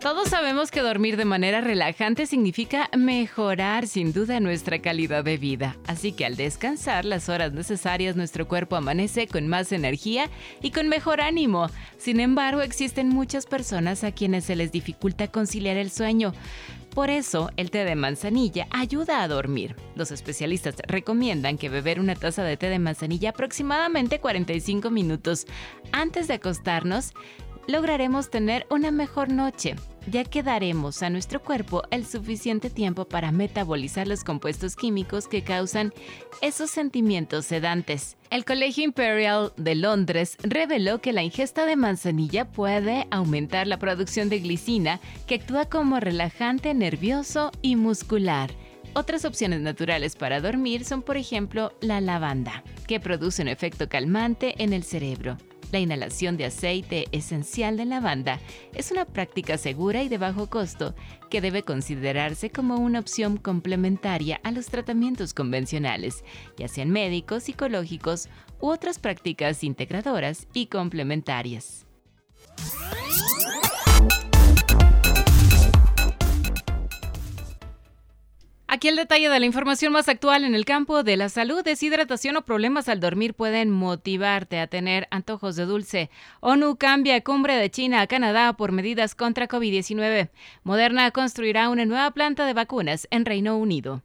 Todos sabemos que dormir de manera relajante significa mejorar sin duda nuestra calidad de vida, así que al descansar las horas necesarias nuestro cuerpo amanece con más energía y con mejor ánimo. Sin embargo, existen muchas personas a quienes se les dificulta conciliar el sueño. Por eso, el té de manzanilla ayuda a dormir. Los especialistas recomiendan que beber una taza de té de manzanilla aproximadamente 45 minutos antes de acostarnos lograremos tener una mejor noche, ya que daremos a nuestro cuerpo el suficiente tiempo para metabolizar los compuestos químicos que causan esos sentimientos sedantes. El Colegio Imperial de Londres reveló que la ingesta de manzanilla puede aumentar la producción de glicina, que actúa como relajante nervioso y muscular. Otras opciones naturales para dormir son, por ejemplo, la lavanda, que produce un efecto calmante en el cerebro. La inhalación de aceite esencial de lavanda es una práctica segura y de bajo costo que debe considerarse como una opción complementaria a los tratamientos convencionales, ya sean médicos, psicológicos u otras prácticas integradoras y complementarias. Aquí el detalle de la información más actual en el campo de la salud. Deshidratación o problemas al dormir pueden motivarte a tener antojos de dulce. ONU cambia cumbre de China a Canadá por medidas contra COVID-19. Moderna construirá una nueva planta de vacunas en Reino Unido.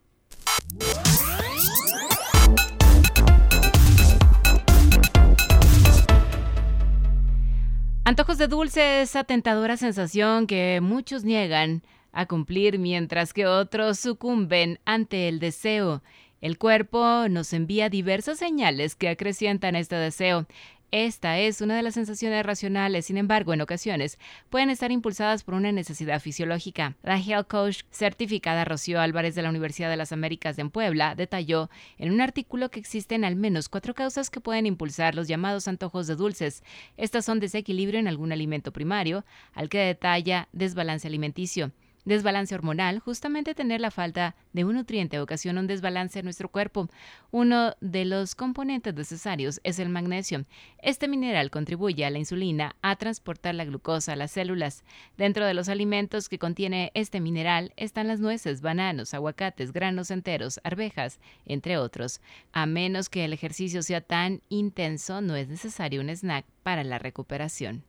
Antojos de dulce, esa tentadora sensación que muchos niegan a cumplir mientras que otros sucumben ante el deseo. El cuerpo nos envía diversas señales que acrecientan este deseo. Esta es una de las sensaciones racionales, sin embargo, en ocasiones pueden estar impulsadas por una necesidad fisiológica. La health certificada Rocío Álvarez de la Universidad de las Américas en Puebla detalló en un artículo que existen al menos cuatro causas que pueden impulsar los llamados antojos de dulces. Estas son desequilibrio en algún alimento primario, al que detalla desbalance alimenticio Desbalance hormonal, justamente tener la falta de un nutriente ocasiona un desbalance en nuestro cuerpo. Uno de los componentes necesarios es el magnesio. Este mineral contribuye a la insulina a transportar la glucosa a las células. Dentro de los alimentos que contiene este mineral están las nueces, bananos, aguacates, granos enteros, arvejas, entre otros. A menos que el ejercicio sea tan intenso, no es necesario un snack para la recuperación.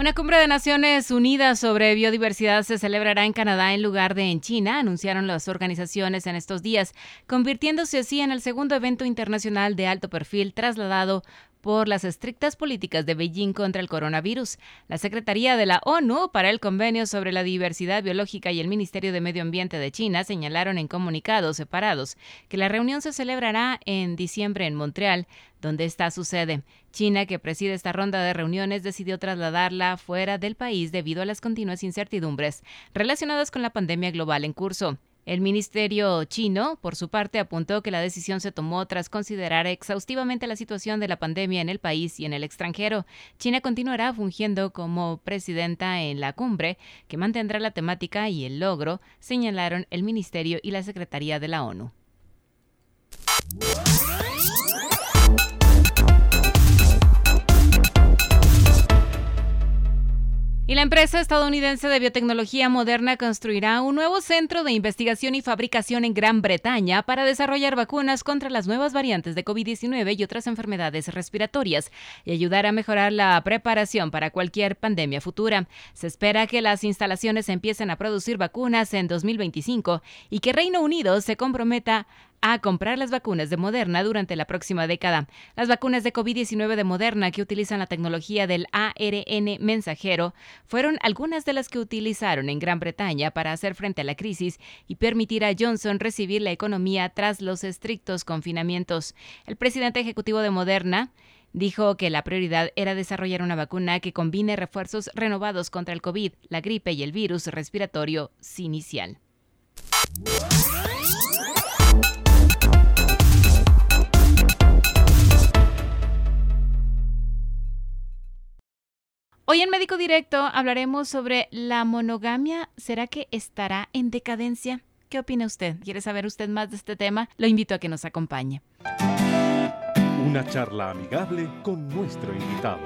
Una cumbre de Naciones Unidas sobre biodiversidad se celebrará en Canadá en lugar de en China, anunciaron las organizaciones en estos días, convirtiéndose así en el segundo evento internacional de alto perfil trasladado por las estrictas políticas de Beijing contra el coronavirus. La Secretaría de la ONU para el Convenio sobre la Diversidad Biológica y el Ministerio de Medio Ambiente de China señalaron en comunicados separados que la reunión se celebrará en diciembre en Montreal, donde está su sede. China, que preside esta ronda de reuniones, decidió trasladarla fuera del país debido a las continuas incertidumbres relacionadas con la pandemia global en curso. El ministerio chino, por su parte, apuntó que la decisión se tomó tras considerar exhaustivamente la situación de la pandemia en el país y en el extranjero. China continuará fungiendo como presidenta en la cumbre, que mantendrá la temática y el logro, señalaron el ministerio y la Secretaría de la ONU. Y la empresa estadounidense de biotecnología moderna construirá un nuevo centro de investigación y fabricación en Gran Bretaña para desarrollar vacunas contra las nuevas variantes de COVID-19 y otras enfermedades respiratorias y ayudar a mejorar la preparación para cualquier pandemia futura. Se espera que las instalaciones empiecen a producir vacunas en 2025 y que Reino Unido se comprometa a comprar las vacunas de Moderna durante la próxima década. Las vacunas de COVID-19 de Moderna que utilizan la tecnología del ARN mensajero fueron algunas de las que utilizaron en Gran Bretaña para hacer frente a la crisis y permitir a Johnson recibir la economía tras los estrictos confinamientos. El presidente ejecutivo de Moderna, Dijo que la prioridad era desarrollar una vacuna que combine refuerzos renovados contra el COVID, la gripe y el virus respiratorio sinicial. Hoy en Médico Directo hablaremos sobre la monogamia. ¿Será que estará en decadencia? ¿Qué opina usted? ¿Quiere saber usted más de este tema? Lo invito a que nos acompañe. Una charla amigable con nuestro invitado.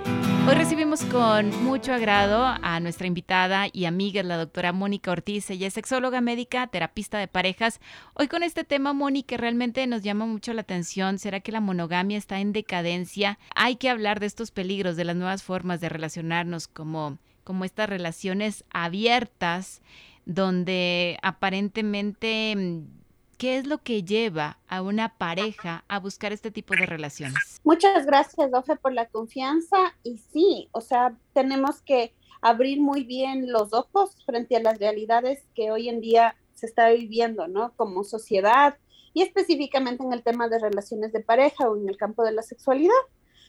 Hoy recibimos con mucho agrado a nuestra invitada y amiga, la doctora Mónica Ortiz. Ella es sexóloga médica, terapista de parejas. Hoy con este tema, Mónica, realmente nos llama mucho la atención. ¿Será que la monogamia está en decadencia? Hay que hablar de estos peligros, de las nuevas formas de relacionarnos, como, como estas relaciones abiertas, donde aparentemente ¿Qué es lo que lleva a una pareja a buscar este tipo de relaciones? Muchas gracias, Dofe, por la confianza. Y sí, o sea, tenemos que abrir muy bien los ojos frente a las realidades que hoy en día se está viviendo, ¿no? Como sociedad y específicamente en el tema de relaciones de pareja o en el campo de la sexualidad,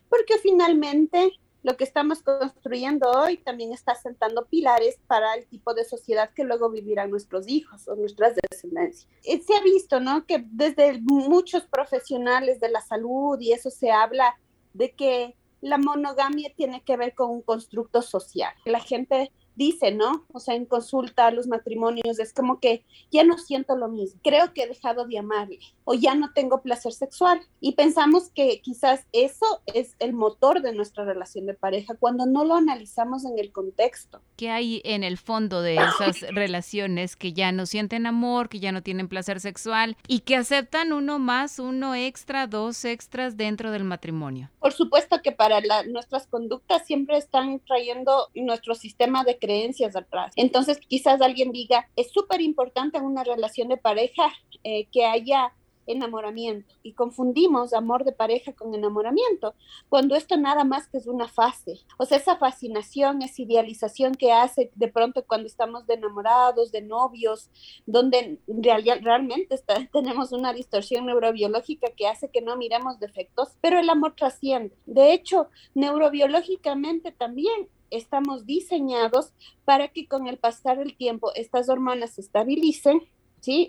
porque finalmente lo que estamos construyendo hoy también está sentando pilares para el tipo de sociedad que luego vivirán nuestros hijos o nuestras descendencias. Eh, se ha visto, ¿no? Que desde muchos profesionales de la salud y eso se habla de que la monogamia tiene que ver con un constructo social. La gente dice, ¿no? O sea, en consulta a los matrimonios es como que ya no siento lo mismo, creo que he dejado de amarle o ya no tengo placer sexual y pensamos que quizás eso es el motor de nuestra relación de pareja cuando no lo analizamos en el contexto. ¿Qué hay en el fondo de esas relaciones que ya no sienten amor, que ya no tienen placer sexual y que aceptan uno más, uno extra, dos extras dentro del matrimonio? Por supuesto que para nuestras conductas siempre están trayendo nuestro sistema de creencias atrás. Entonces, quizás alguien diga, es súper importante en una relación de pareja eh, que haya enamoramiento y confundimos amor de pareja con enamoramiento, cuando esto nada más que es una fase. O sea, esa fascinación, esa idealización que hace de pronto cuando estamos de enamorados, de novios, donde realmente tenemos una distorsión neurobiológica que hace que no miremos defectos, pero el amor trasciende. De hecho, neurobiológicamente también estamos diseñados para que con el pasar del tiempo estas hormonas se estabilicen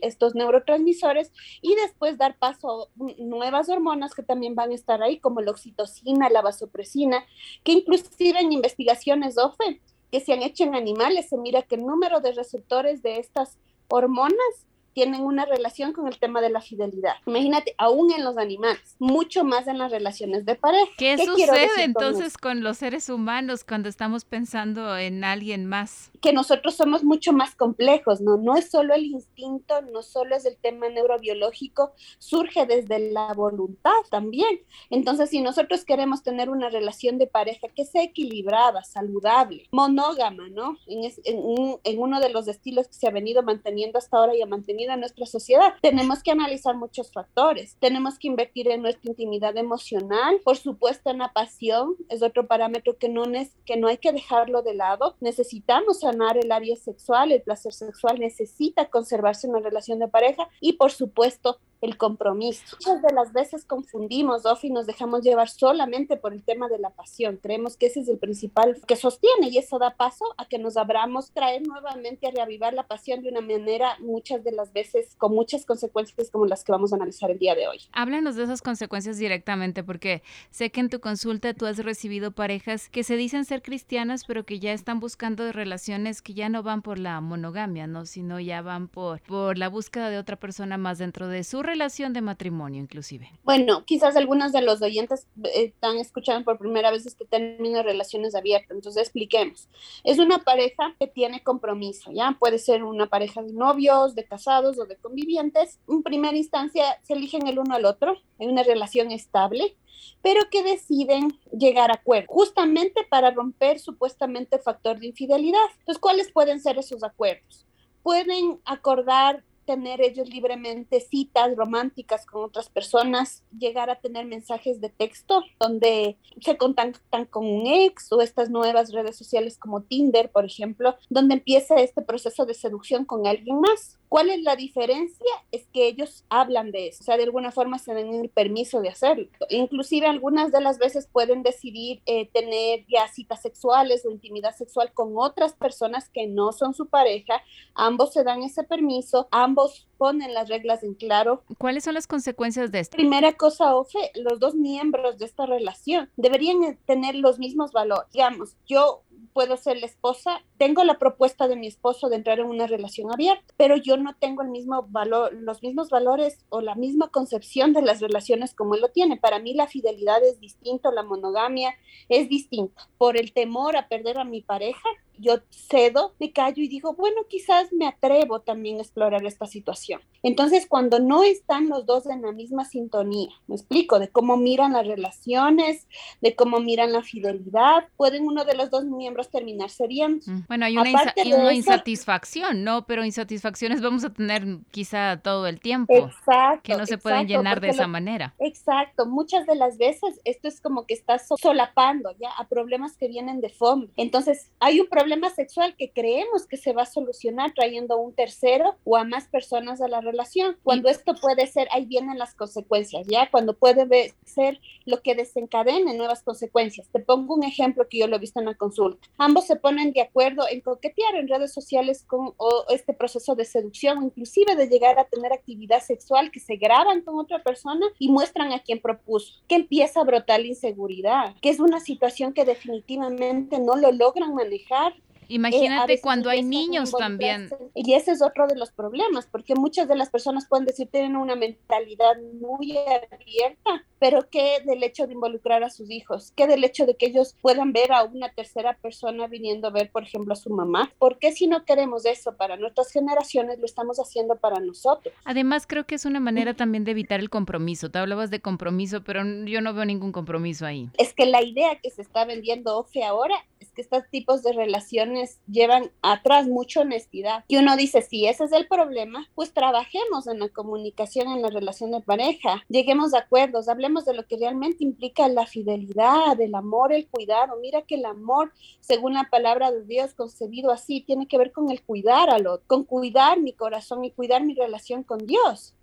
estos neurotransmisores y después dar paso a nuevas hormonas que también van a estar ahí, como la oxitocina, la vasopresina, que inclusive en investigaciones OFE que se han hecho en animales se mira que el número de receptores de estas hormonas tienen una relación con el tema de la fidelidad. Imagínate, aún en los animales, mucho más en las relaciones de pareja. ¿Qué, sucede entonces con, los seres humanos cuando estamos pensando en alguien más? Que nosotros somos mucho más complejos, ¿no? No es solo el instinto, no solo es el tema neurobiológico, surge desde la voluntad también. Entonces, si nosotros queremos tener una relación de pareja que sea equilibrada, saludable, monógama, ¿no? En, en, en uno de los estilos que se ha venido manteniendo hasta ahora y ha mantenido a nuestra sociedad. Tenemos que analizar muchos factores. Tenemos que invertir en nuestra intimidad emocional, por supuesto en la pasión, es otro parámetro que no, que no hay que dejarlo de lado. Necesitamos sanar el área sexual, el placer sexual necesita conservarse en una relación de pareja y por supuesto el compromiso. Muchas de las veces confundimos, Ofi, nos dejamos llevar solamente por el tema de la pasión. Creemos que ese es el principal que sostiene y eso da paso a que nos abramos, traer nuevamente a reavivar la pasión de una manera muchas de las veces con muchas consecuencias como las que vamos a analizar el día de hoy. Háblanos de esas consecuencias directamente porque sé que en tu consulta tú has recibido parejas que se dicen ser cristianas pero que ya están buscando relaciones que ya no van por la monogamia, ¿no? sino ya van por, por la búsqueda de otra persona más dentro de su relación de matrimonio inclusive? Bueno, quizás algunos de los oyentes eh, están escuchando por primera vez este término relaciones abiertas, entonces expliquemos. Es una pareja que tiene compromiso, ¿ya? Puede ser una pareja de novios, de casados o de convivientes. En primera instancia se eligen el uno al otro, en una relación estable, pero que deciden llegar a acuerdos, justamente para romper supuestamente factor de infidelidad. Entonces, ¿cuáles pueden ser esos acuerdos? Pueden acordar tener ellos libremente citas románticas con otras personas, llegar a tener mensajes de texto donde se contactan con un ex o estas nuevas redes sociales como Tinder, por ejemplo, donde empieza este proceso de seducción con alguien más. ¿Cuál es la diferencia? Es que ellos hablan de eso, o sea, de alguna forma se dan el permiso de hacerlo. Inclusive algunas de las veces pueden decidir eh, tener ya citas sexuales o intimidad sexual con otras personas que no son su pareja. Ambos se dan ese permiso, ambos ponen las reglas en claro. ¿Cuáles son las consecuencias de esto? Primera cosa, Ofe, los dos miembros de esta relación deberían tener los mismos valores. Digamos, yo puedo ser la esposa, tengo la propuesta de mi esposo de entrar en una relación abierta, pero yo no tengo el mismo valor, los mismos valores o la misma concepción de las relaciones como él lo tiene. Para mí la fidelidad es distinta, la monogamia es distinta. Por el temor a perder a mi pareja, yo cedo, me callo y digo, bueno, quizás me atrevo también a explorar esta situación. Entonces, cuando no están los dos en la misma sintonía, me explico, de cómo miran las relaciones, de cómo miran la fidelidad, pueden uno de los dos miembros terminar bien. Mm, bueno, hay una, insatisfacción, ¿no? Pero insatisfacciones vamos a tener quizá todo el tiempo. Exacto. Que no se pueden llenar de esa manera. Exacto. Muchas de las veces esto es como que estás solapando ya a problemas que vienen de fondo. Entonces, hay un problema problema sexual que creemos que se va a solucionar trayendo a un tercero o a más personas a la relación. Cuando esto puede ser, ahí vienen las consecuencias, ¿ya? Cuando puede ser lo que desencadene nuevas consecuencias. Te pongo un ejemplo que yo lo he visto en la consulta. Ambos se ponen de acuerdo en coquetear en redes sociales con este proceso de seducción, inclusive de llegar a tener actividad sexual que se graban con otra persona y muestran a quien propuso, que empieza a brotar la inseguridad, que es una situación que definitivamente no lo logran manejar Imagínate cuando hay niños también. Y ese es otro de los problemas, porque muchas de las personas pueden decir tienen una mentalidad muy abierta, pero ¿qué del hecho de involucrar a sus hijos? ¿Qué del hecho de que ellos puedan ver a una tercera persona viniendo a ver, por ejemplo, a su mamá? ¿Por qué si no queremos eso para nuestras generaciones, lo estamos haciendo para nosotros? Además, creo que es una manera también de evitar el compromiso. Te hablabas de compromiso, pero yo no veo ningún compromiso ahí. Es que la idea que se está vendiendo OFE ahora es que estos tipos de relaciones llevan atrás mucha honestidad. Y uno dice, si ese es el problema, pues trabajemos en la comunicación, en la relación de pareja, lleguemos a acuerdos, hablemos de lo que realmente implica la fidelidad, el amor, el cuidado. Mira que el amor, según la palabra de Dios, concebido así, tiene que ver con el cuidar al otro, con cuidar mi corazón y cuidar mi relación con Dios.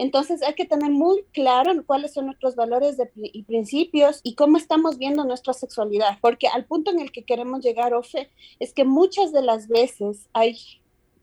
Entonces hay que tener muy claro cuáles son nuestros valores y principios y cómo estamos viendo nuestra sexualidad, porque al punto en el que queremos llegar, Ofe, es que muchas de las veces hay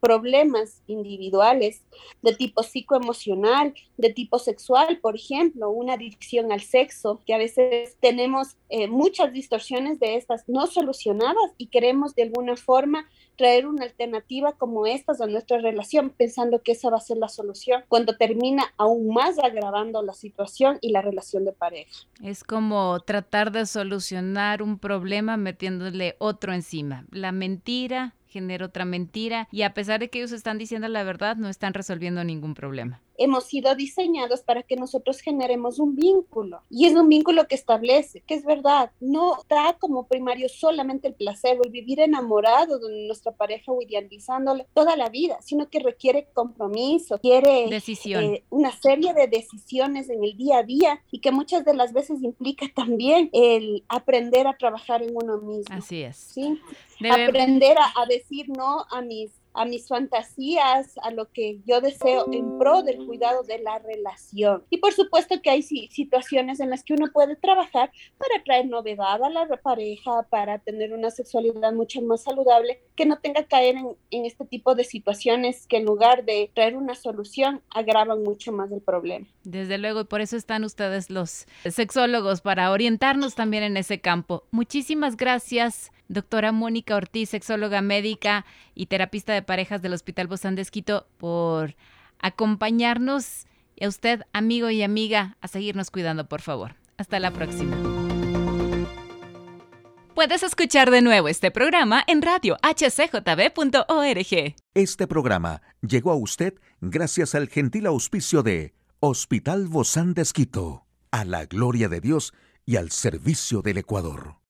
problemas individuales de tipo psicoemocional, de tipo sexual, por ejemplo, una adicción al sexo, que a veces tenemos eh, muchas distorsiones de estas no solucionadas y queremos de alguna forma traer una alternativa como estas a nuestra relación, pensando que esa va a ser la solución, cuando termina aún más agravando la situación y la relación de pareja. Es como tratar de solucionar un problema metiéndole otro encima. La mentira, genera otra mentira y a pesar de que ellos están diciendo la verdad, no están resolviendo ningún problema hemos sido diseñados para que nosotros generemos un vínculo. Y es un vínculo que establece, que es verdad, no da como primario solamente el placer o el vivir enamorado de nuestra pareja o idealizándole toda la vida, sino que requiere compromiso, quiere Decisión. Eh, una serie de decisiones en el día a día y que muchas de las veces implica también el aprender a trabajar en uno mismo. Así es. ¿sí? Aprender a, a decir no a mis a mis fantasías, a lo que yo deseo en pro del cuidado de la relación. Y por supuesto que hay situaciones en las que uno puede trabajar para traer novedad a la pareja, para tener una sexualidad mucho más saludable, que no tenga que caer en, en este tipo de situaciones que en lugar de traer una solución agravan mucho más el problema. Desde luego, y por eso están ustedes los sexólogos, para orientarnos también en ese campo. Muchísimas gracias doctora Mónica Ortiz, sexóloga médica y terapista de parejas del Hospital Bozán de por acompañarnos y a usted, amigo y amiga, a seguirnos cuidando, por favor. Hasta la próxima. Puedes escuchar de nuevo este programa en radio hcjb.org. Este programa llegó a usted gracias al gentil auspicio de Hospital Bozán de a la gloria de Dios y al servicio del Ecuador.